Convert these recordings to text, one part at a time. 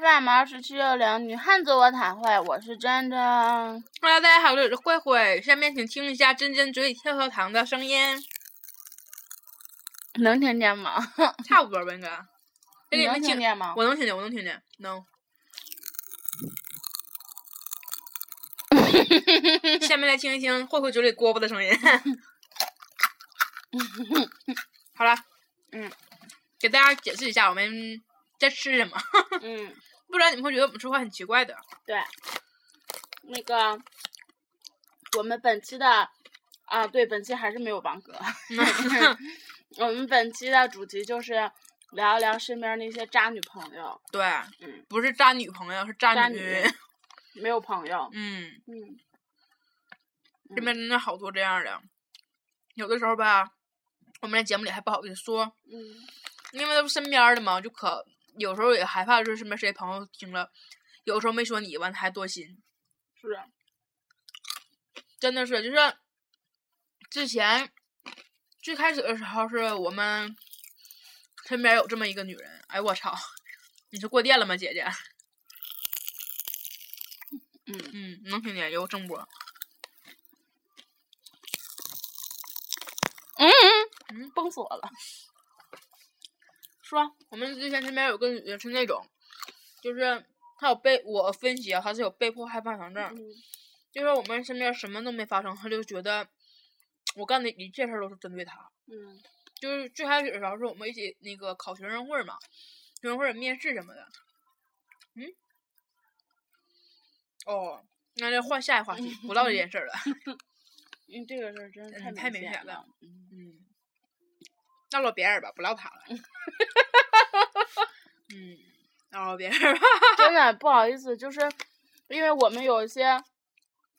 FM 二十七六零女汉子我谈会，我是真真。Hello，大家好，我是慧慧。下面请听一下真真嘴里跳跳糖的声音，能听见吗？差不多吧，应该。能听听见吗？我能听见，我能听见，能。下面来听一听慧慧嘴里锅巴的声音。好了，嗯，给大家解释一下我们在吃什么，嗯，不然你们会觉得我们说话很奇怪的。对，那个我们本期的啊，对，本期还是没有王哥。我们本期的主题就是聊一聊身边那些渣女朋友，对，嗯，不是渣女朋友，是渣女。没有朋友。嗯，嗯身边真的好多这样的，有的时候吧，我们在节目里还不好意思说，嗯因为都是身边的嘛，就可有时候也害怕，就是身边谁朋友听了，有时候没说你，完他还多心，是，真的是就是之前最开始的时候是我们身边有这么一个女人，哎我操，你是过电了吗，姐姐？嗯嗯，能听见有正播，嗯嗯嗯崩死我了。说，我们之前身边有个女的是那种，就是她有被我分析啊，她是有被迫害怕强症。嗯就是我们身边什么都没发生，她就觉得我干的一切事儿都是针对她。嗯就是最开始的时候是我们一起那个考学生会嘛，学生会面试什么的。嗯，哦，那就换下一话题，不唠这件事儿了。因为这个事儿真的嗯太太明显了明显了。嗯嗯，那唠别人吧，不唠他了。嗯，那唠别人吧。真的不好意思，就是因为我们有一些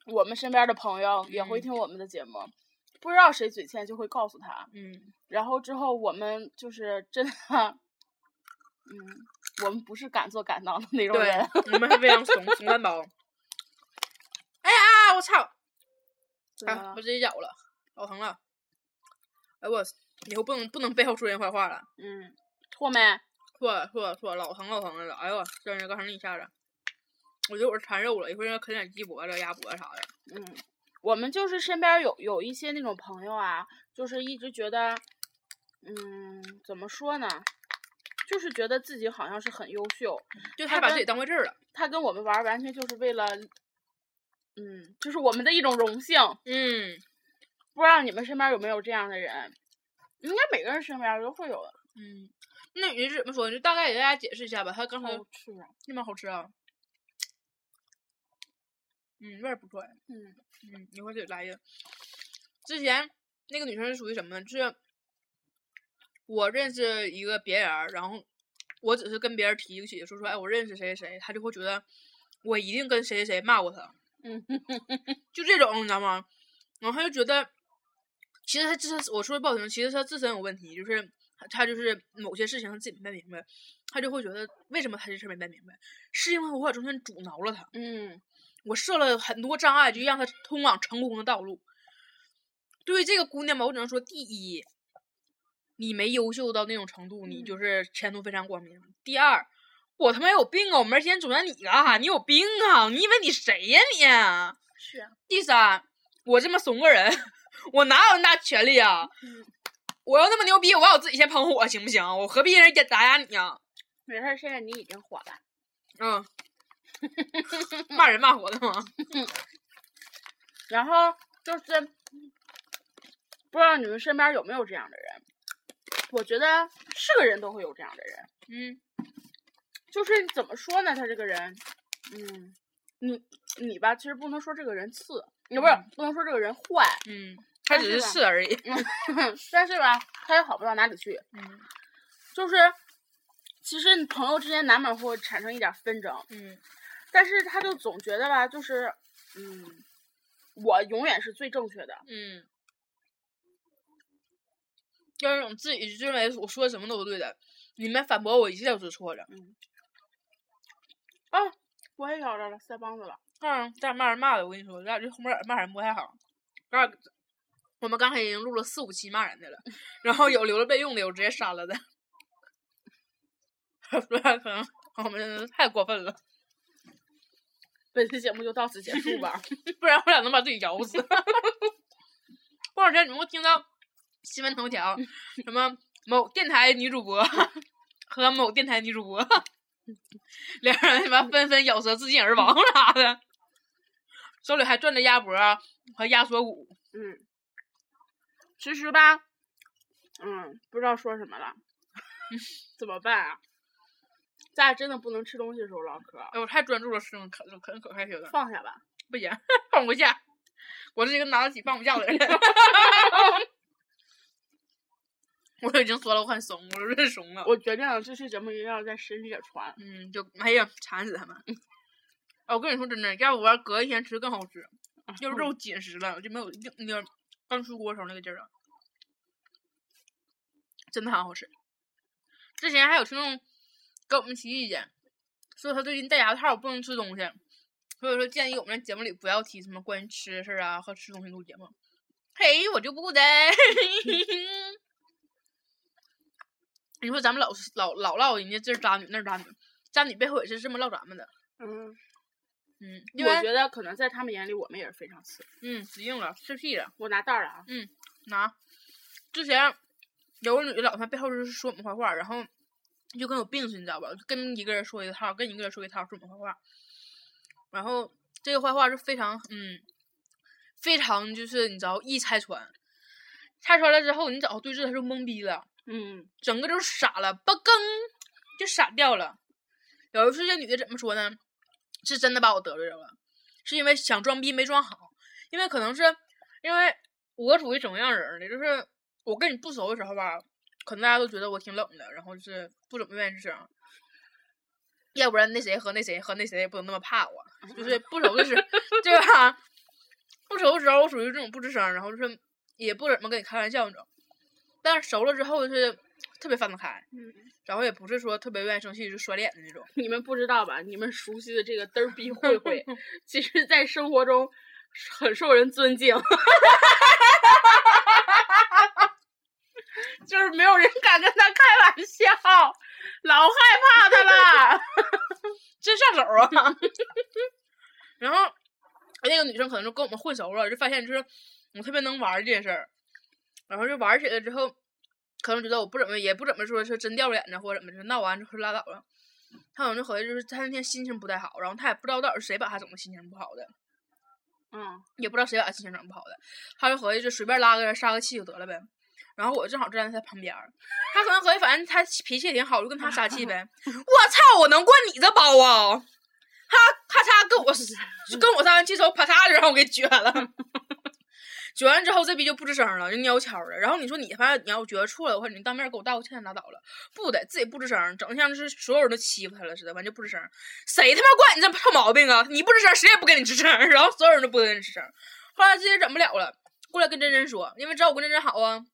我们身边的朋友也会嗯听我们的节目，不知道谁嘴欠就会告诉他，嗯，然后之后我们就是真的，嗯，我们不是敢做敢当的那种对人。，我们是非常怂怂蛋包。哎呀，我操！啊我直接咬了，老疼了。哎我，以后不能不能背后说人坏话了。嗯，错没？错错错，老疼老疼了。哎呦，真是刚才那一下子，我觉得我是馋肉了，一会儿要啃点鸡脖子、鸭脖子啥的。嗯，我们就是身边有有一些那种朋友啊，就是一直觉得，嗯，怎么说呢？就是觉得自己好像是很优秀，就他把自己当回事儿了。他跟我们玩儿完全就是为了，嗯，就是我们的一种荣幸。嗯不知道你们身边有没有这样的人？应该每个人身边都会有的。嗯，那你是怎么说？你就大概给大家解释一下吧。他刚才好吃啊！那么好吃啊。嗯，味儿不错呀。嗯嗯，一会儿得来一个。之前那个女生是属于什么呢？就是我认识一个别人儿，然后我只是跟别人提起说说，哎，我认识谁谁谁，他就会觉得我一定跟谁谁谁骂过他，嗯就这种，你知道吗？然后他就觉得，其实他自身，我说的不好听，其实他自身有问题，就是他他就是某些事情他自己没办明白，他就会觉得为什么他这事儿没办明白，是因为我把中间阻挠了他。嗯我设了很多障碍，就让他通往成功的道路。对于这个姑娘吧，我只能说，第一，你没优秀到那种程度，你嗯就是前途非常光明。第二，我他妈有病啊！我没时间阻拦你干啥？你有病啊！你以为你谁呀你？是啊。第三，我这么怂个人，我哪有那么大权利啊？嗯，我要那么牛逼，我把我自己先捧火行不行？我何必让人家打压你啊？没事儿，现在你已经火了。嗯，骂人骂火的吗？然后就是，不知道你们身边有没有这样的人？我觉得是个人都会有这样的人，嗯就是怎么说呢？他这个人，嗯，你你吧，其实不能说这个人次，也不是嗯不能说这个人坏，嗯，他他只是吧是而已。但是吧，他也好不到哪里去。嗯就是，其实你朋友之间难免会产生一点纷争，嗯但是他就总觉得吧，就是，嗯，我永远是最正确的。嗯，就是那种自己认为我说什么都是对的，你们反驳我一切都是错的。嗯啊，我也咬着了，腮帮子了。嗯，但骂人骂的，我跟你说，咱俩这后面骂人不太好。咱俩我们刚才已经录了四五期骂人的了，然后有留着备用的，有直接删了的。不然可能我们太过分了，本期节目就到此结束吧。不然我俩能把自己咬死。过两天你们会听到新闻头条，什么某电台女主播和某电台女主播两人他妈纷纷咬舌自尽而亡啥的，手里还攥着鸭脖和鸭锁骨。嗯，其实吧，嗯，不知道说什么了，怎么办啊？咱俩真的不能吃东西的时候唠嗑，哎，我太专注了，吃可可可开心了。放下吧。不行，放不下。我是一个拿得起放不下的人。我都已经说了我很怂，我都认怂了。我决定了，这期节目一定要在深夜传。嗯，就哎呀，馋死他们。哎，我跟你说真的，要不我要隔一天吃更好吃，就肉紧实了，就没有就那个刚出锅时候那个劲儿了。真的很好吃。之前还有听众给我们提意见，说他最近戴牙套不能吃东西，所以说建议我们节目里不要提什么关于吃的事儿啊和吃东西录节目。嘿，我就不在。你说咱们老老老唠人家这儿渣女那儿渣女，渣女背后也是这么唠咱们的。嗯，嗯，因为我觉得可能在他们眼里，我们也是非常次。嗯死硬了，吃屁了。我拿袋儿了啊。嗯拿，之前有个女的老在背后就是说我们坏话，然后就跟有病似的，你知道吧？就跟一个人说一套，跟一个人说一套，说我们坏话。然后这个坏话是非常嗯，非常就是你知道易拆穿，拆穿了之后，你找他对峙，他就懵逼了，嗯整个就傻了，吧更就傻掉了。有一次这女的怎么说呢？是真的把我得罪了，是因为想装逼没装好，因为可能是因为我属于什么样人儿呢？就是我跟你不熟的时候吧，可能大家都觉得我挺冷的，然后就是不怎么愿意吱声。要不然那谁和那谁和那谁也不能那么怕我，就是不熟的时候，对吧？不熟的时候我属于这种不吱声，然后就是也不怎么跟你开玩笑那种。但是熟了之后就是特别放得开，嗯，然后也不是说特别愿意生气就甩脸的那种。你们不知道吧？你们熟悉的这个嘚儿逼慧慧，其实在生活中很受人尊敬，就是没有人敢跟他开玩笑，老害怕他了。真上手啊！然后那个女生可能就跟我们混熟了，就发现就是我特别能玩儿这件事儿，然后就玩起来之后，可能觉得我不怎么也不怎么说是真掉脸子或者怎么的，闹完之后拉倒了。他可能就合计就是他那天心情不太好，然后他也不知道到底是谁把他整的心情不好的，嗯，也不知道谁把他心情整不好的，他就合计就随便拉个人撒个气就得了呗。然后我正好站在他旁边儿，他可能合计反正他脾气也挺好，就跟他撒气呗。我操！我能惯你这包啊！他咔嚓跟我 就跟我撒完气之后，啪嚓就让我给撅了。卷完之后，这逼就不吱声了，就蔫悄的。然后你说你反正你要觉得错了的话，你当面给我道个歉拉倒了，不得自己不吱声，整的像是所有人都欺负他了似的，完就不吱声。谁他妈惯你这臭毛病啊？你不吱声，谁也不跟你吱声，然后所有人都不跟你吱声。后来自己忍不了了，过来跟真真说，因为知道我跟真真好啊。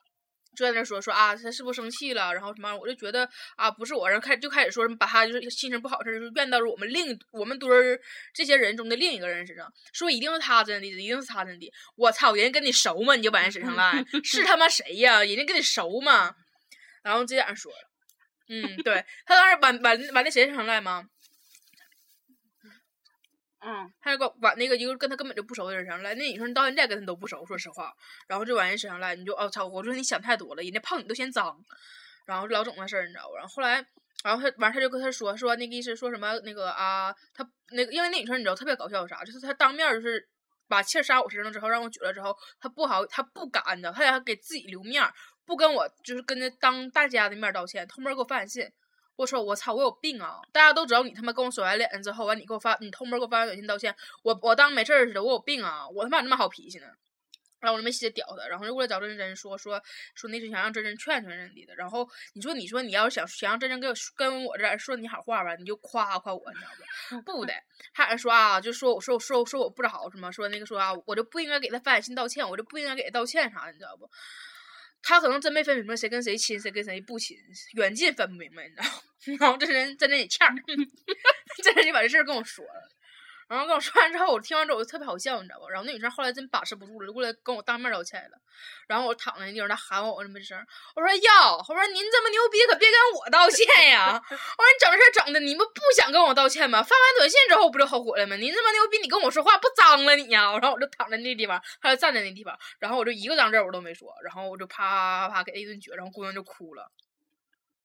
就在那说说啊，他是不是生气了？然后什么？我就觉得啊，不是我，然后开就开始说什么把他就是心情不好事儿，就是怨到了我们另我们堆儿这些人中的另一个人身上，说一定是他真的，一定是他真的。我操，人家跟你熟吗？你就把人身上赖，是他妈谁呀？人家跟你熟吗？然后这样说了，嗯，对他当时把把把那谁身上赖吗？嗯，他就把把那个一个跟他根本就不熟的人身上赖，那女生到现在跟他都不熟，说实话，然后就往人身上赖，你就哦操！我说你想太多了，人家碰你都嫌脏，然后老整那事儿，你知道吧？然后后来，然后他完他就跟他说说那个意思说什么那个啊，他那个因为那女生你知道特别搞笑啥，就是他当面就是把气儿撒我身上之后，让我举了之后，他不好，他不敢，你知道，他想给自己留面，不跟我就是跟着当大家的面道歉，偷摸给我发短信。我说我操，我有病啊！大家都知道你他妈跟我甩完脸之后，完你给我发，你偷摸给我发完短信道歉，我我当没事儿似的，我有病啊！我他妈有那么好脾气呢？然后我就没稀得屌他，然后就过来找真真说说说那是想让真真劝劝人家的。然后你说你说你要是想想让真真跟我跟我这儿说你好话吧，你就夸夸我，你知道不？不的，他还说啊，就说我说我说说我不知好什么，说那个说啊，我就不应该给他发短信道歉，我就不应该给他道歉啥的，你知道不？他可能真没分明白谁跟谁亲，谁跟谁不亲，远近分不明白，你知道？然后这人在那里呛，这人就把这事儿跟我说了。然后跟我说完之后，我听完之后我就特别好笑，你知道吧？然后那女生后来真把持不住了，就过来跟我当面道歉了。然后我躺在那地方，她喊我这么一声，我说哟，我说您这么牛逼，可别跟我道歉呀！我说你整事整的，你们不想跟我道歉吗？发完短信之后不就后悔了吗？您这么牛逼，你跟我说话不脏了你呀？然后我就躺在那地方，她就站在那地方，然后我就一个脏字我都没说，然后我就啪啪啪啪给她一顿撅，然后姑娘就哭了。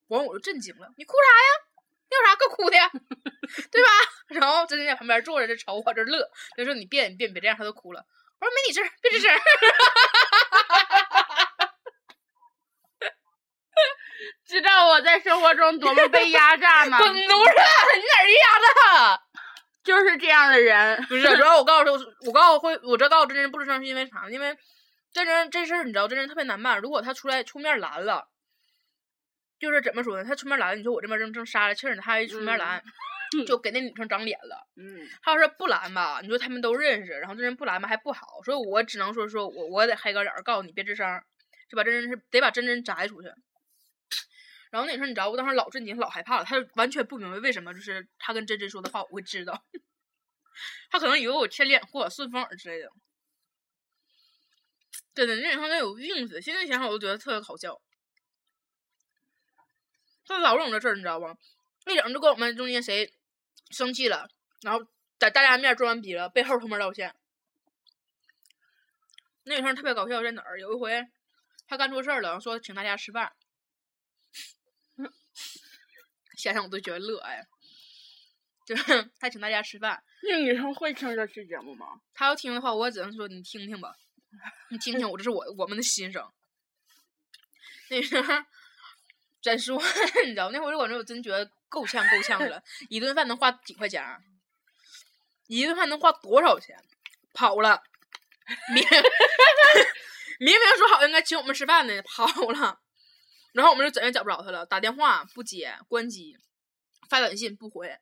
完我就震惊了，你哭啥呀？你有啥可哭的呀？对吧？然后真真在旁边坐着，这瞅我这乐，就说你别你别别这样，他都哭了。我说没你事儿，别吱声。知道我在生活中多么被压榨 吗？滚犊子！你哪儿压榨？就是这样的人。不是，主要我告诉他，我告诉会，我这告诉真真不吱声是因为啥？因为真真这事儿你知道，真真特别难办。如果他出来出面拦了，就是怎么说呢？他出面拦，你说我这边正正杀着气儿呢，他一出面拦，就给那女生长脸了。嗯，他要是不拦吧，你说他们都认识，然后这人不拦吧还不好，所以我只能说说我我得黑个脸告诉你别吱声儿，就把真真是得把真真摘出去。然后那女生你知道，我当时老震惊，老害怕了，她就完全不明白为什么就是他跟真真说的话我会知道，他可能以为我牵脸或者顺风耳之类的。真的，那女生真有病似的，现在想想我都觉得特别好笑。他老整这事儿，你知道不？一整就跟我们中间谁生气了，然后在大家面儿装完逼了，背后偷摸道歉。那女生特别搞笑，在哪儿？有一回她干错事儿了，说请大家吃饭，想想我都觉得乐哎。就是 她请大家吃饭，那女生会听这期节目吗？她要听的话，我只能说你听听吧，你听听我，这是我我们的心声。那时候真说，你知道那会儿我感觉我真觉得够呛够呛了，一顿饭能花几块钱儿？一顿饭能花多少钱？跑了，明明 明说好应该请我们吃饭的，跑了，然后我们就怎么也找不着他了，打电话不接，关机，发短信不回，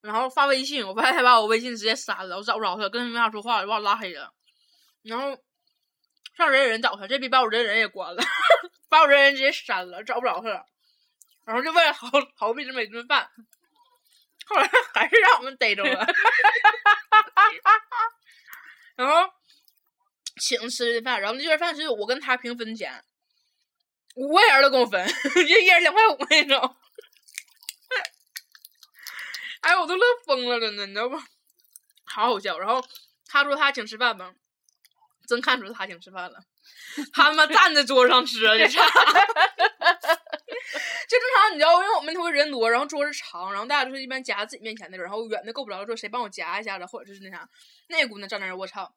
然后发微信，我发现他把我微信直接删了，我找不着他，跟他没法说话，就把我拉黑了。然后上人人找他，这逼把我人人也关了，把我人人直接删了，找不着他了。然后就为了逃逃避这么一顿饭，后来还是让我们逮着了。然后请吃顿饭，然后那顿饭是我跟他平分钱，五块钱都跟我分，就一人两块五那种。哎，我都乐疯了，真的，你知道不？好好笑。然后他说他请吃饭吧，真看出他请吃饭了。他他妈站在桌上吃啊。就正常，你知道，因为我们那会人多，然后桌子长，然后大家都是一般夹自己面前的人，然后远的够不着，说谁帮我夹一下子，或者就是那啥，那姑娘站那儿，我操，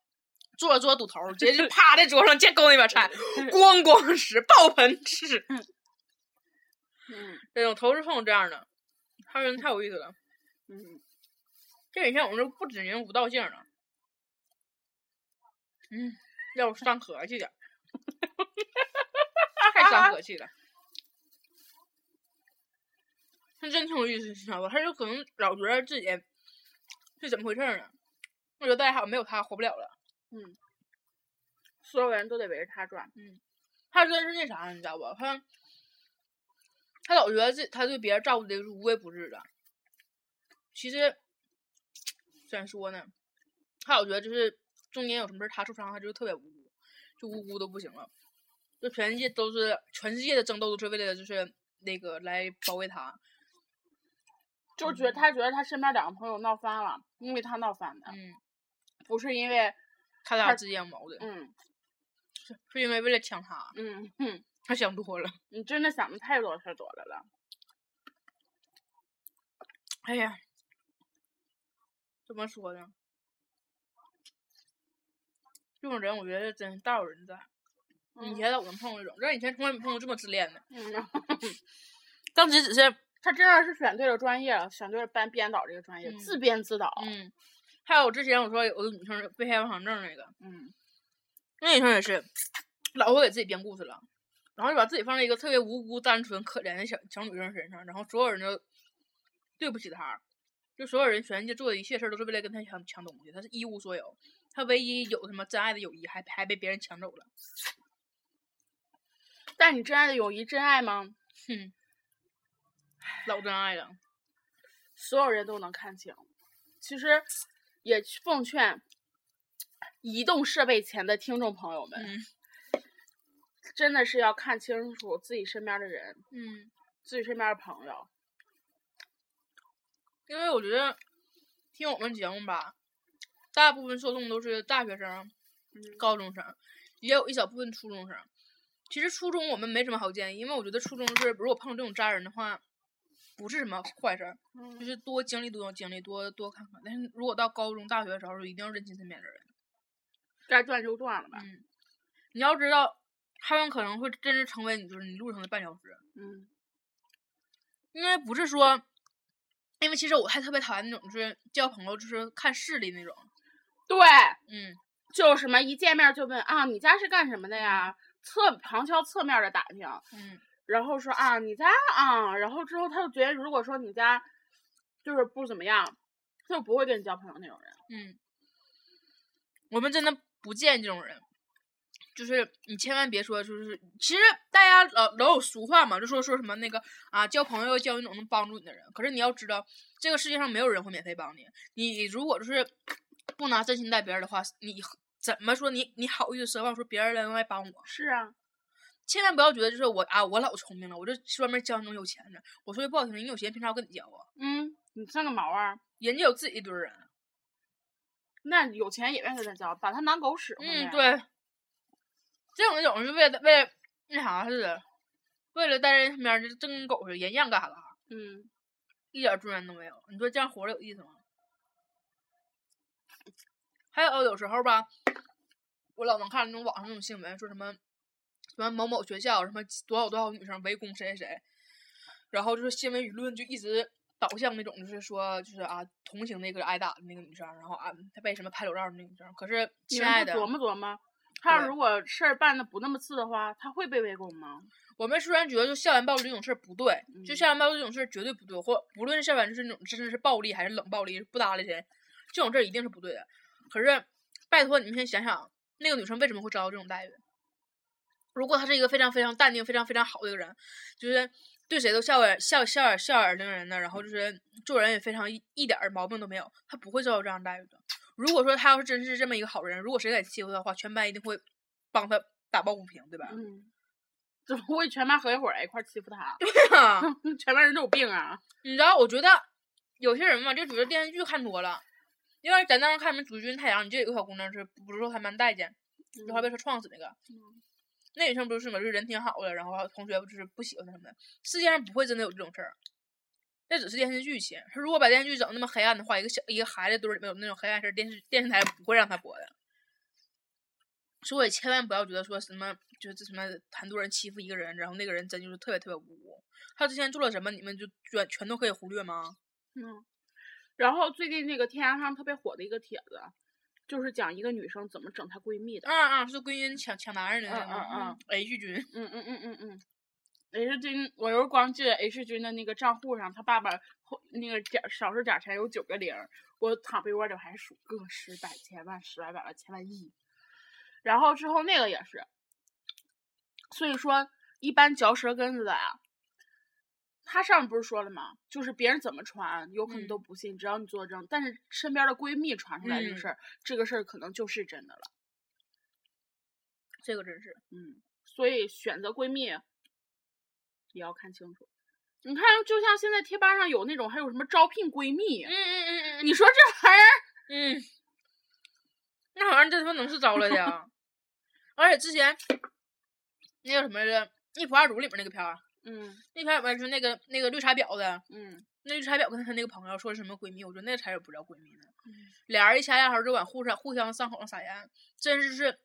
坐着坐着堵头，直接就趴在桌上，见够那边菜，咣咣吃，爆盆吃，嗯这种头是碰这样的，他人太有意思了。嗯，这几天我们这不止人无道姓了，嗯，要我伤和气点儿，太伤和气了。他真挺有意思，你知道吧？他就可能老觉得自己是怎么回事儿呢？我觉得大家好像没有他活不了了。嗯所有人都得围着他转。嗯他真是那啥，你知道吧？他他老觉得自他对别人照顾的是无微不至的。其实 怎说呢？他老觉得就是中间有什么事儿他受伤，他就特别无辜，就无辜都不行了。就全世界都是全世界的争斗都是为了就是那个来保卫他。就觉得他觉得他身边两个朋友闹翻了，因为他闹翻的，嗯，不是因为他俩之间有矛盾，嗯是是因为为了抢他，嗯哼，他想多了。你真的想的太多太多了了。哎呀，怎么说呢？这种人我觉得真大有人在。以前老能碰这种，但以前从来没碰过这么自恋的。嗯，当时只是他真的是选对了专业了，选对了班编导这个专业，嗯自编自导。嗯，还有之前我说有个女生被害妄想症那个，嗯那女生也是，老会给自己编故事了，然后就把自己放在一个特别无辜、单纯、可怜的小小女生身上，然后所有人都对不起她，就所有人全世界做的一切事儿都是为了跟她抢抢东西，她是一无所有，她唯一有什么真爱的友谊还还被别人抢走了，但你真爱的友谊真爱吗？哼，老真爱了。所有人都能看清。其实也奉劝移动设备前的听众朋友们，嗯真的是要看清楚自己身边的人，嗯，自己身边的朋友。因为我觉得听我们节目吧，大部分受众都是大学生、高中生，也有一小部分初中生。其实初中我们没什么好建议，因为我觉得初中是如果碰到这种渣人的话，不是什么坏事儿，就是多经历多经历，多多看看。但是如果到高中、大学的时候，一定要认清身边的人。该断就断了吧。嗯，你要知道，他们可能会真正成为你就是你路上的绊脚石。嗯因为不是说，因为其实我还特别讨厌那种就是交朋友就是看势力那种。对，嗯，就什么一见面就问啊，你家是干什么的呀？侧旁敲侧面的打听，嗯，然后说啊，你家啊，然后之后他就觉得，如果说你家就是不怎么样，他就不会跟你交朋友那种人。嗯，我们真的不见这种人，就是你千万别说，就是其实大家老老有俗话嘛，就说说什么那个啊，交朋友要交那种能帮助你的人。可是你要知道，这个世界上没有人会免费帮你。你如果就是不拿真心待别人的话，你怎么说你你好意思奢望说别人来来帮我？是啊，千万不要觉得就是我啊，我老聪明了，我就专门教那种有钱的。我说句不好听的，你有钱凭啥要跟你交啊？嗯，你算个毛啊！人家有自己一堆人。那有钱也愿意跟他交，把他当狗使唤嗯，呗。对，这种那种是为了为了那啥似的，为了在人身边就真跟狗似的，人样干啥干啥，嗯，一点尊严都没有。你说这样活着有意思吗？还有有时候吧，我老能看那种网上那种新闻，说什么什么某某学校什么多少多少女生围攻谁谁谁，然后就是新闻舆论就一直导向那种就是说就是啊同情那个挨打的那个女生，然后啊她被什么拍裸照的那个女生，可是你亲爱的，琢磨琢磨，他要对如果事儿办的不那么次的话，她会被围攻吗？我们虽然觉得就校园暴力这种事儿不对，就嗯校园暴力这种事儿绝对不对，或不论是校园就是那种真的是暴力还是冷暴力，不搭理谁，这种事儿一定是不对的。可是，拜托你们先想想，那个女生为什么会遭到这种待遇？如果她是一个非常非常淡定、非常非常好的一个人，就是对谁都笑耳笑笑耳笑耳迎人的，然后就是做人也非常一一点儿毛病都没有，她不会遭到这样待遇的。如果说她要是真是这么一个好人，如果谁敢欺负她的话，全班一定会帮她打抱不平，对吧？嗯，怎么会全班合一伙儿来一块欺负他？啊 全班人都有病啊！你知道，我觉得有些人嘛，就觉得电视剧看多了，因为咱当时看什么《主君太阳》，你就有个小姑娘是不是说还蛮待见，就还被说撞死那个，嗯那女生不是嘛，就是人挺好的，然后同学就是不喜欢她什么的，世界上不会真的有这种事儿，那只是电视剧情。他如果把电视剧整那么黑暗的话，一个小一个孩子堆儿里面有那种黑暗事儿，电视电视台不会让他播的。所以千万不要觉得说什么就是这什么很多人欺负一个人，然后那个人真就是特别特别无辜。他之前做了什么，你们就全全都可以忽略吗？嗯，然后最近那个天涯上特别火的一个帖子，就是讲一个女生怎么整她闺蜜的。啊啊，是闺蜜抢抢男人的那嗯个嗯嗯 H 君，嗯嗯嗯嗯嗯，H 君，我又光记得 H 君的那个账户上，他爸爸后那个假少数假钱有九个零儿，我躺被窝里我还数个十百千万十万百万千万亿，然后之后那个也是，所以说一般嚼舌根子的呀，他上面不是说了吗？就是别人怎么传，有可能嗯都不信，只要你作证。但是身边的闺蜜传出来这个嗯事儿，这个事儿可能就是真的了。这个真是。嗯，所以选择闺蜜也要看清楚。你看，就像现在贴吧上有那种，还有什么招聘闺蜜，嗯嗯嗯嗯你说这玩意儿，嗯，那玩意儿这他妈能是招来的呀？而且之前那个什么来着，《一仆二主》里面那个片儿，嗯那片儿里面是那个那个绿茶婊子，嗯那绿茶婊跟她那个朋友说是什么闺蜜，我觉得那才是不叫闺蜜呢。嗯俩人一掐牙头就往互相互相伤口上撒盐，真是是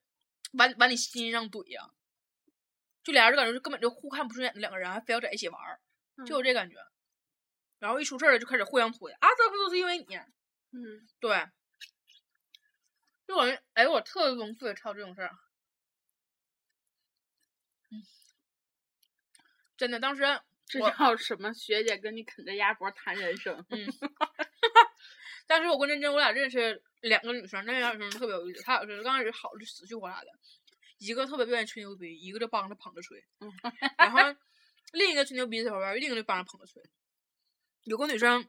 往往你心上怼呀、就俩人就感觉是根本就互看不顺眼的两个人，还非要在一起玩儿，就有这感觉。然后一出事儿了就开始互相推啊，这不都是因为你？嗯，对，就感觉哎，我特别崩溃，操这种事儿。真的，当时这叫什么？学姐跟你啃着鸭脖谈人生。嗯当时我跟珍珍我俩认识两个女生，那两个女生特别有意思，她俩是刚开始好的就死去活来的，一个特别不愿意吹牛逼，一个就帮着捧着吹，嗯然后另一个吹牛逼的时候，另一个就帮着捧着吹。有个女生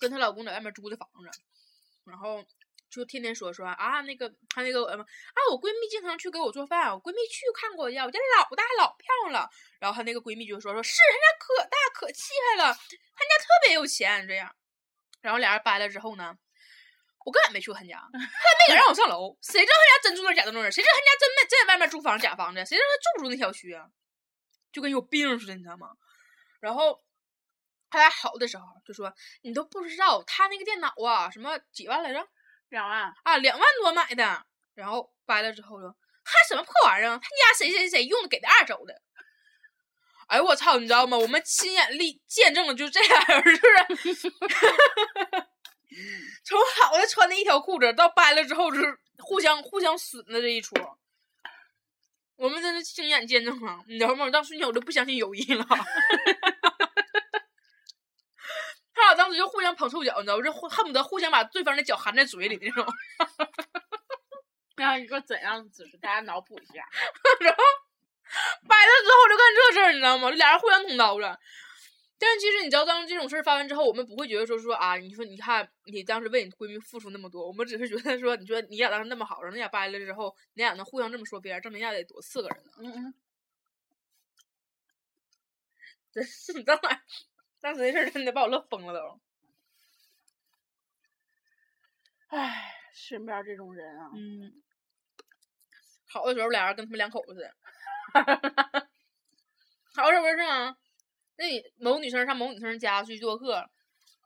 跟她老公在外面租的房子，然后就天天说说啊那个她那个呃啊我闺蜜经常去给我做饭，我闺蜜去看过呀，我家老大老漂亮了。然后她那个闺蜜就说说是她家可大可气派了，她家特别有钱这样。然后俩人掰了之后呢，我根本没去过他家，他也没敢让我上楼，谁知道他家真住那儿假住那儿？谁知道他家真没真在外面租房假房子？谁知道他住不住那小区啊？就跟有病似的，你知道吗？然后他俩好的时候就说你都不知道他那个电脑啊，什么几万来着？两万，啊，两万多买的。然后掰了之后说，还什么破玩意儿？他家谁谁谁用的给的二手的。哎我操！你知道吗？我们亲眼历见证了，就这俩人就是 从好的穿的一条裤子到掰了之后，就是互相互相损的这一出。我们真的亲眼见证了，你知道吗？当瞬间我都不相信友谊了。当时就互相捧臭脚，你知道吗？就恨不得互相把对方的脚含在嘴里那种。然后一个怎样的姿势？大家脑补一下。然后掰了之后就干这事儿，你知道吗？俩人互相捅刀子。但是其实你知道，当这种事儿发完之后，我们不会觉得说说啊，你说你看你当时为你闺蜜付出那么多，我们只是觉得说，你说你俩当时那么好，然后你俩掰了之后，你俩能互相这么说别人，证明一下得多刺个人呢。嗯嗯，真是你当时当时那事儿真的把我乐疯了都。唉，身边这种人啊，嗯，好的时候俩人跟他们两口子似的。好这不是吗？那你某女生上某女生家去做客，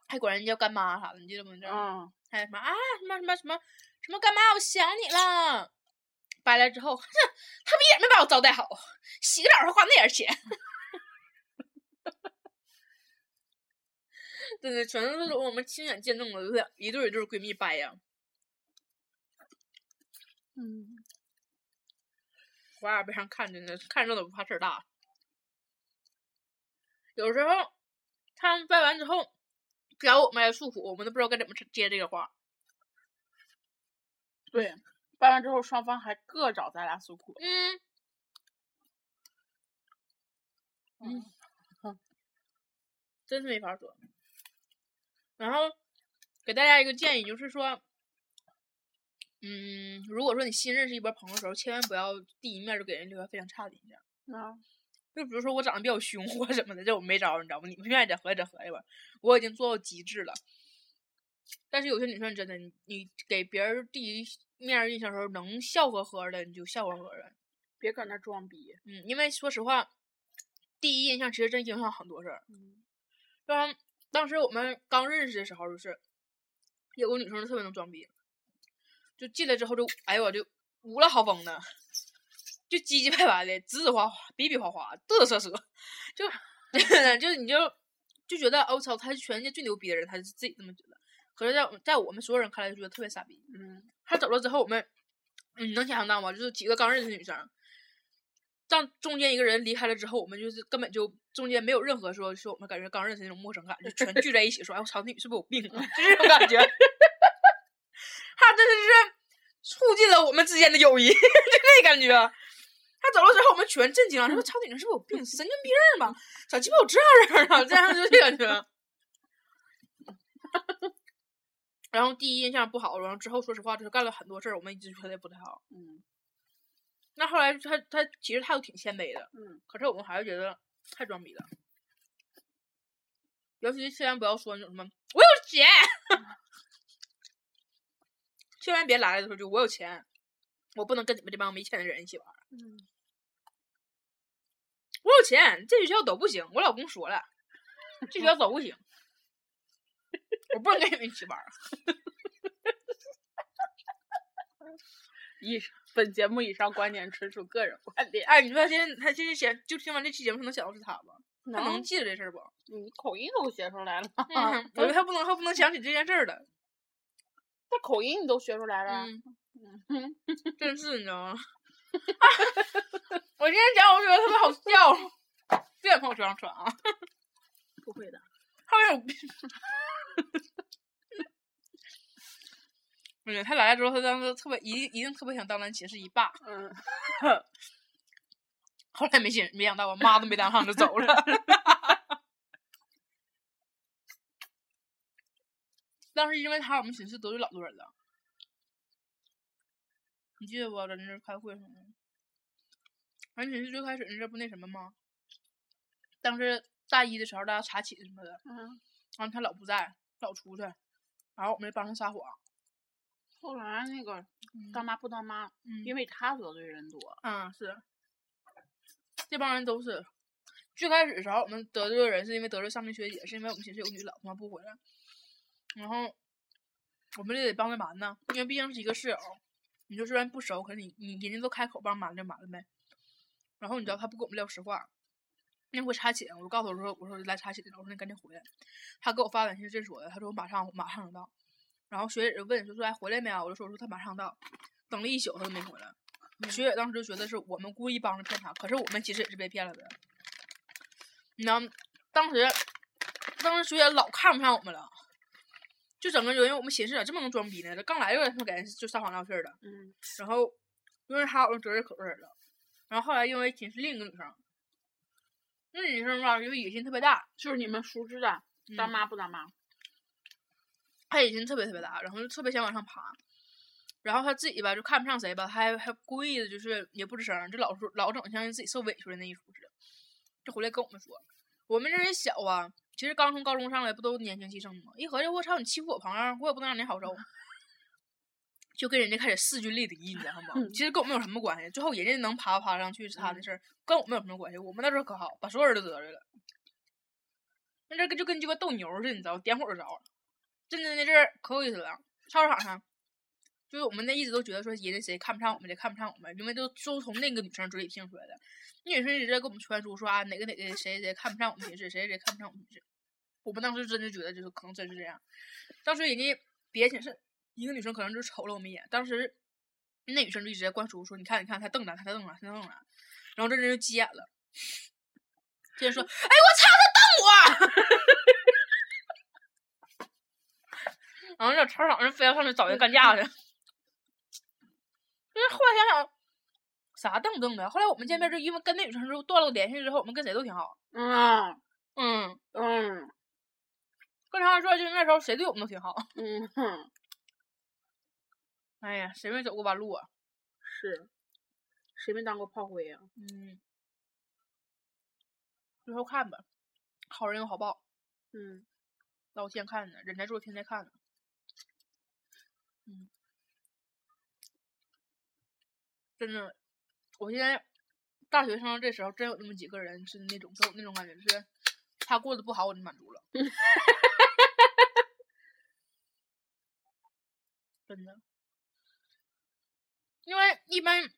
还管人家叫干妈啥的，你记得不？你知道吗？嗯，还有什么啊什么什么什么什么干妈，我想你了。掰来之后，哼，他们也没把我招待好，洗个澡还花那点钱。真的，全都是我们亲眼见证的，就是一对一对闺蜜掰呀。嗯，我耳背上看着呢，看热闹不怕事儿大。有时候他们掰完之后，找我们来诉苦，我们都不知道该怎么接这个话。对，掰完之后双方还各找咱俩诉苦。嗯，嗯，真是没法说。然后给大家一个建议，就是说，嗯，如果说你新认识一波朋友的时候，千万不要第一面就给人留下非常差的印象。啊，就比如说我长得比较凶或者什么的，这我没招儿，你知道吗？你们愿意再合计再合计吧，我已经做到极致了。但是有些女生真的，你你给别人第一面印象的时候能笑呵呵的，你就笑呵呵的。别搁那装逼。嗯，因为说实话，第一印象其实真影响很多事儿。嗯，就像当时我们刚认识的时候，就是有个女生特别能装逼，就进来之后就哎呦我就无了豪风的，就唧唧歪歪的，指指划划，比比划划，嘚瑟瑟，就 就你就就觉得哦我操，他是全世界最牛逼的人，他是自己这么觉得。可是在我在我们所有人看来，就觉得特别傻逼。嗯，他走了之后，我们，嗯，你能想象到吗？就是几个刚认识的女生，当中间一个人离开了之后，我们就是根本就中间没有任何说说我们感觉刚认识那种陌生感，就全聚在一起说，哎我操，那女是不是有病啊？就这种感觉。他真的是促进了我们之间的友谊，就这感觉。他走了之后，我们全震惊了，说：“操，那女人是不是有病？神经病儿吧？咋鸡巴有这样人啊？”这样就这感觉。然后第一印象不好，然后之后说实话，就是干了很多事儿，我们一直觉得不太好。嗯那后来他他其实态度挺谦卑的，嗯，可是我们还是觉得太装逼了。尤其是千万不要说那种什么“我有钱”，千万别来了的时候就“我有钱”，我不能跟你们这帮没钱的人一起玩。嗯，我有钱，这学校都不行。我老公说了，这学校都不行，我不能跟你们一起玩儿。以本节目以上观点纯属个人观点。哎，你说他现在他现在想就听完这期节目，他能想到是他吗？他能记得这事儿不？你口音都学出来了，嗯，我觉得他不能，他不能想起这件事儿了。他口音你都学出来了。嗯，嗯，真是你知道吗？我今天讲，我觉得特别好笑，别在朋友圈上传啊，不会的。后面有病。不是他来了之后，他当时特别一定一定特别想当咱寝室一霸，嗯，后来没想没想到，我妈都没当上就走了。当时因为他，我们寝室得罪老多人了。你记得不？在那儿开会什么的。俺寝室最开始那阵不那什么吗？当时大一的时候，大家查寝什么的，嗯，然后他老不在，老出去，然后我们就帮他撒谎。后来那个当妈不当妈，嗯因为他得罪人多。嗯，是，这帮人都是。最开始的时候，我们得罪的人是因为得罪上面学姐，是因为我们寝室有女老他妈不回来，然后我们就得帮着瞒呢，因为毕竟是一个室友，你就虽然不熟，可是你你人家都开口帮瞒就瞒了呗。然后你知道他不跟我们撂实话，那回查寝，我就告诉他我说我说来查寝了，我说你赶紧回来。他给我发短信是这说的，他说我马上我马上就到。然后学姐就问说说哎回来没啊？我就说我说他马上到，等了一宿他都没回来。学姐当时就觉得是我们故意帮着骗他，可是我们其实也是被骗了的。你知道，当时当时学姐老看不上我们了，就整个就因为我们寝室咋这么能装逼呢？这刚来就他给人就撒谎闹事儿的，嗯，然后因为他我们责任可多人了，然后后来因为寝室另一个女生，那女生吧，因为野心特别大，就是你们熟知的当嗯妈不当妈。她野心特别特别大，然后就特别想往上爬。然后他自己吧就看不上谁吧，她还还故意的就是也不吱声儿，就老说老整像自己受委屈的那一出似的，就回来跟我们说，我们这人小啊，其实刚从高中上来不都年轻气盛吗？一合计我操你欺负我朋友，我也不能让你好受，就跟人家开始势均力敌，你知道吗？嗯其实跟我们有什么关系？最后人家能爬爬上去是他的事儿，跟我们有什么关系？我们那时候可好，把所有人都得罪了。那这个就跟鸡巴斗牛似的，你知道，点火就着了。真的那阵儿可有意思了，操场上，就是我们那一直都觉得说人家谁看不上我们，谁看不上我们，因为都都从那个女生嘴里听出来的。那女生一直在给我们传输说啊，哪个哪个谁谁看不上我们寝室，谁谁看不上我们寝室。我们当时真的觉得就是可能真是这样。当时人家别寝室一个女生可能就瞅了我们一眼，当时那女生就一直在灌输说，你看你看，她瞪咱，她瞪咱，她瞪咱。然后这人就急眼了，接 着说，哎我操，他瞪我！然后这操场上非要上去找人干架去。就是后来想想，啥瞪不瞪的？后来我们见面就因为跟那女生之后断了联系之后，我们跟谁都挺好。嗯嗯，嗯跟他说，就是那时候谁对我们都挺好。嗯哼，哎呀，谁没走过弯路啊？是，谁没当过炮灰啊？嗯，最后看吧，好人有好报，嗯，老天看呢，人在做天在看呢。嗯，真的，我现在大学生这时候真有那么几个人是那种给我那种感觉，就是他过得不好我就满足了。真的，因为一般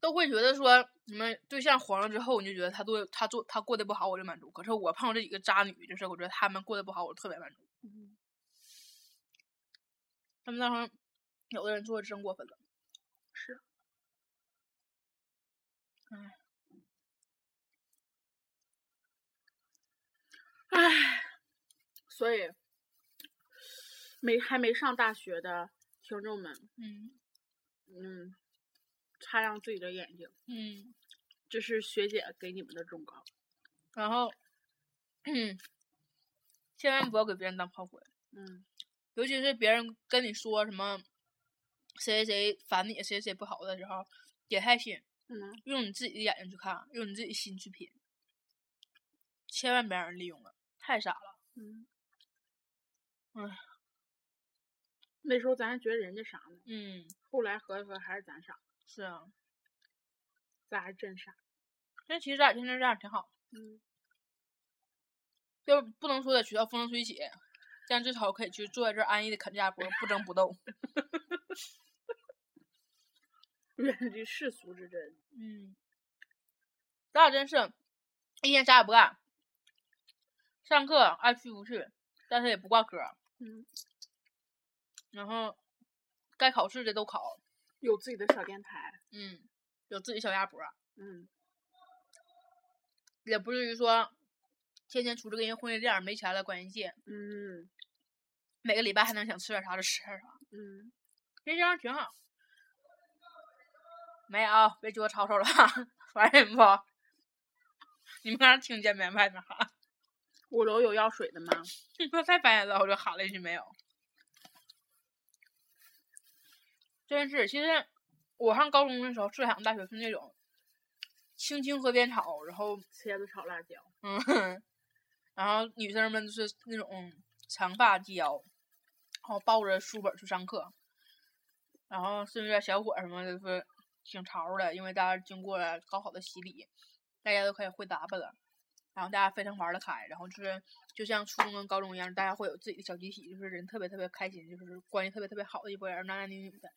都会觉得说，你们对象黄了之后，你就觉得他做他做他过得不好，我就满足。可是我碰到这几个渣女，就是我觉得他们过得不好，我特别满足。嗯他们那时候有的人做的真过分了。是。唉，唉，所以没还没上大学的听众们，嗯嗯，擦亮自己的眼睛，嗯，这是学姐给你们的忠告。然后，嗯，千万不要给别人当炮灰，嗯尤其是别人跟你说什么谁谁谁烦你，谁谁谁不好的时候，别太信，嗯。用你自己的眼睛去看，用你自己心去品，千万别让人利用了，太傻了。嗯，唉，那时候咱还觉得人家傻呢，嗯，后来合计合计还是咱傻，是啊，咱还真傻。但其实咱俩现在这样挺好，嗯。就不能说在学校风生水起，但至少可以去坐在这儿安逸的啃家婆，不争不斗。远离世俗之争。嗯，咱俩真是一天啥也不干，上课爱去不去，但是也不挂科，嗯，然后该考试的都考，有自己的小电台。嗯，有自己小鸭脖，嗯也不至于说天天出去跟人混夜店儿，没钱了管人借，嗯每个礼拜还能想吃点啥就吃点啥，嗯，这样挺好。没有，别给我吵吵了，烦人不？你们刚才听见没？外面喊，五楼有要水的吗？你说太烦人了，我就喊了一句没有。真是，其实我上高中的时候，睡海洋大学是那种青青河边草，然后茄子炒辣椒。嗯，然后女生们就是那种长发及腰，然后抱着书本儿去上课，然后甚至小伙儿什么的就是挺潮儿的，因为大家经过了高考的洗礼，大家都可以会打扮了，然后大家非常玩得开，然后就是就像初中跟高中一样，大家会有自己的小集体，就是人特别特别开心，就是关系特别特别好的一拨人，男男女女的，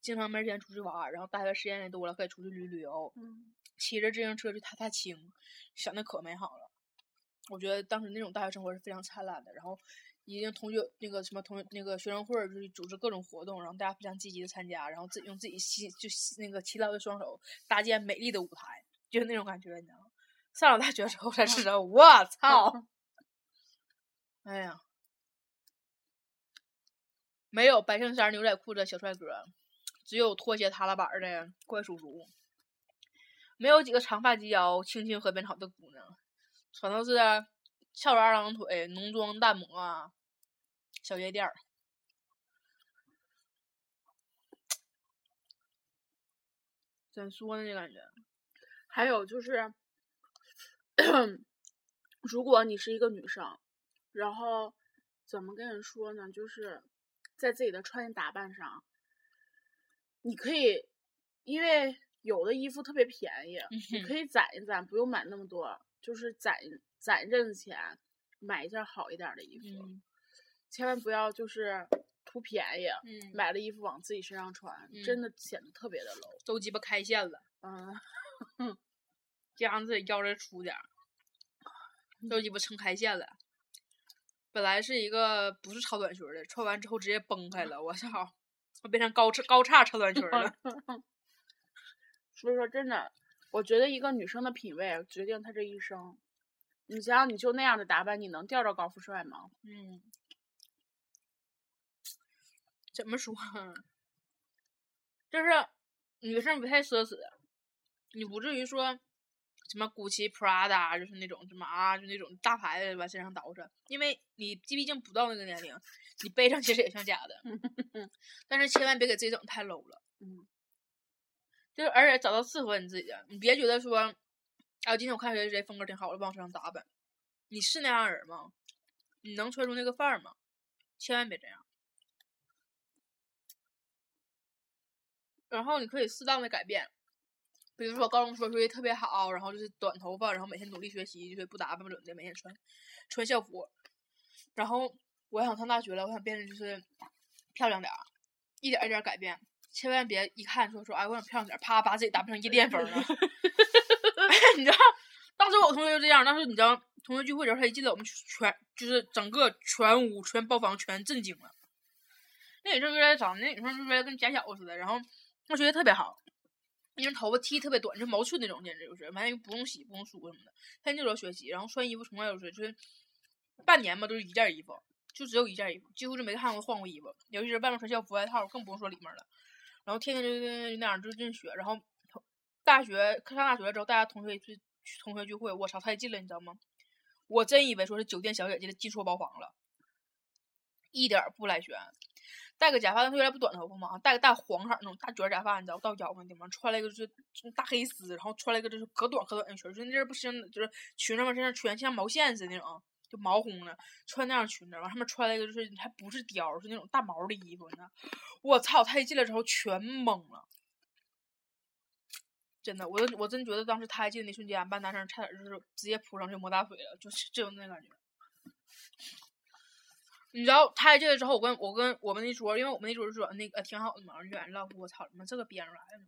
经常没时间出去玩儿，然后大学时间也多了，可以出去旅旅游，嗯骑着自行车去踏踏青，想的可美好了。我觉得当时那种大学生活是非常灿烂的，然后已经同学那个什么同那个学生会就是组织各种活动，然后大家非常积极的参加，然后自己用自己辛就那个勤劳的双手搭建美丽的舞台，就是那种感觉，你知道吗？上了大学之后才知道，我操！哎呀，没有白衬衫牛仔裤的小帅哥，只有拖鞋踏拉板的怪叔叔。没有几个长发及腰、青青河边草的姑娘，全都是翘着二郎腿、浓妆淡抹啊，小夜店儿。怎说呢？这感觉，还有就是，如果你是一个女生，然后怎么跟人说呢？就是在自己的穿衣打扮上，你可以，因为有的衣服特别便宜，你可以攒一攒，不用买那么多，就是攒攒一阵子钱，买一件好一点的衣服，嗯千万不要就是图便宜，嗯，买了衣服往自己身上穿，真的显得特别的 low。都鸡巴开线了，嗯，这样自己腰再粗点儿，都鸡巴撑开线了。本来是一个不是超短裙的，穿完之后直接崩开了，我操！我变成高叉高叉超短裙了。所以说真的，我觉得一个女生的品味决定她这一生。你想想，你就那样的打扮，你能钓着高富帅吗？嗯，怎么说啊？就是女生不太奢侈，你不至于说什么 GUCCI、Prada，就是那种什么啊，就那种大牌子往身上捯饬，因为你毕竟不到那个年龄，你背上其实也像假的。但是千万别给自己整太 low 了。嗯，就是而且找到适合你自己的，你别觉得说，啊，今天我看谁谁谁风格挺好，我就往身上打扮。你是那样人吗？你能穿出那个范儿吗？千万别这样。然后你可以适当的改变，比如说高中说学习特别好，然后就是短头发，然后每天努力学习，就是不打扮不整的，每天穿穿校服。然后我想上大学了，我想变得就是漂亮点儿，一点一点改变，千万别一看说说哎我想漂亮点儿，啪把自己打扮成夜店风了。你知道，当时我同学就这样，当时你知道同学聚会的时候，他一进来我们全就是整个全屋全包房全震惊了。那女生就在长得那女生就是跟假小子似的，然后我学习特别好，因为头发剃特别短，就毛寸那种，简直就是完全不用洗不用梳什么的。她那时候学习，然后穿衣服从来都是就是半年吧都是一件衣服，就只有一件衣服，几乎就没看过换过衣服。尤其是外面穿校服外套，更不用说里面了。然后天天就那样就进学，然后大学上大学了之后，大家同学聚同学聚会，我操，太近了，你知道吗？我真以为说是酒店小姐姐的进错包房了，一点不来轩。戴个假发，他原来不短头发吗？戴个大黄色那种大卷假发，你知道到腰那地方，穿了一个就是大黑丝，然后穿了一个就是可短可短的裙，就那阵不是就是裙上面身上全像毛线似的那种，就毛烘的，穿那样裙子，完上面穿了一个就是还不是貂，是那种大毛的衣服，你知道？我操！他一进来之后全懵了。真的，我真我真觉得当时他一进那瞬间，班男生差点就是直接扑上去摸大腿了，就是这种那感觉。你知道他一进来之后，我跟我跟我们那桌，因为我们那桌是说那个挺好的嘛，远唠我操，你们这个编出来的。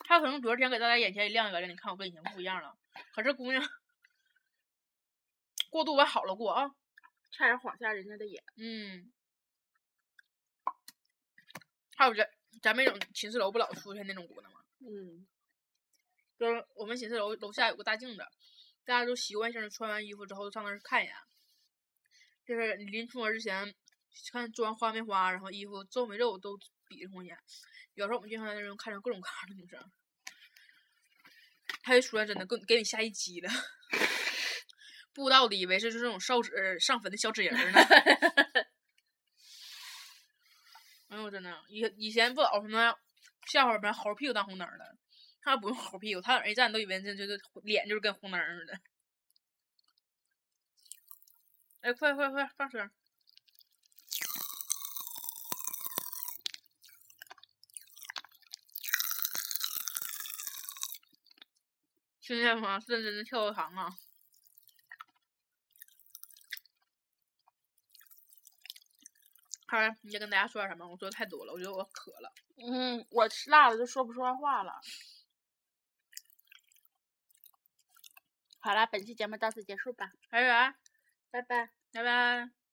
他可能昨天给大家眼前一亮一个亮，你看我跟以前不一样了。可这姑娘 过度完好了过啊，差点晃瞎人家的眼。嗯。还有这咱们那种寝室楼不老出现那种姑娘吗？嗯就是我们寝室楼楼下有个大镜子，大家都习惯性的穿完衣服之后上那儿看一眼，就是临出门之前看妆花没花，然后衣服皱没皱都比上一眼。有时候我们经常在那种看着各种 各样的女生，她一出来真的给给你吓一激灵，不知道的以为是就是那种烧纸上坟的小纸人儿呢。哎呦，真的，以以前不老什么笑话什么猴屁股当红灯儿的，他不用猴屁股，他往那一站都以为这这个脸就是跟红灯似的。哎，快快快，放水！听见吗？认真的跳跳糖啊！好了，你再跟大家说点什么？我说的太多了，我觉得我渴了。嗯，我吃辣了就说不出来话了。好了，本期节目到此结束吧，拜拜，拜拜。拜拜。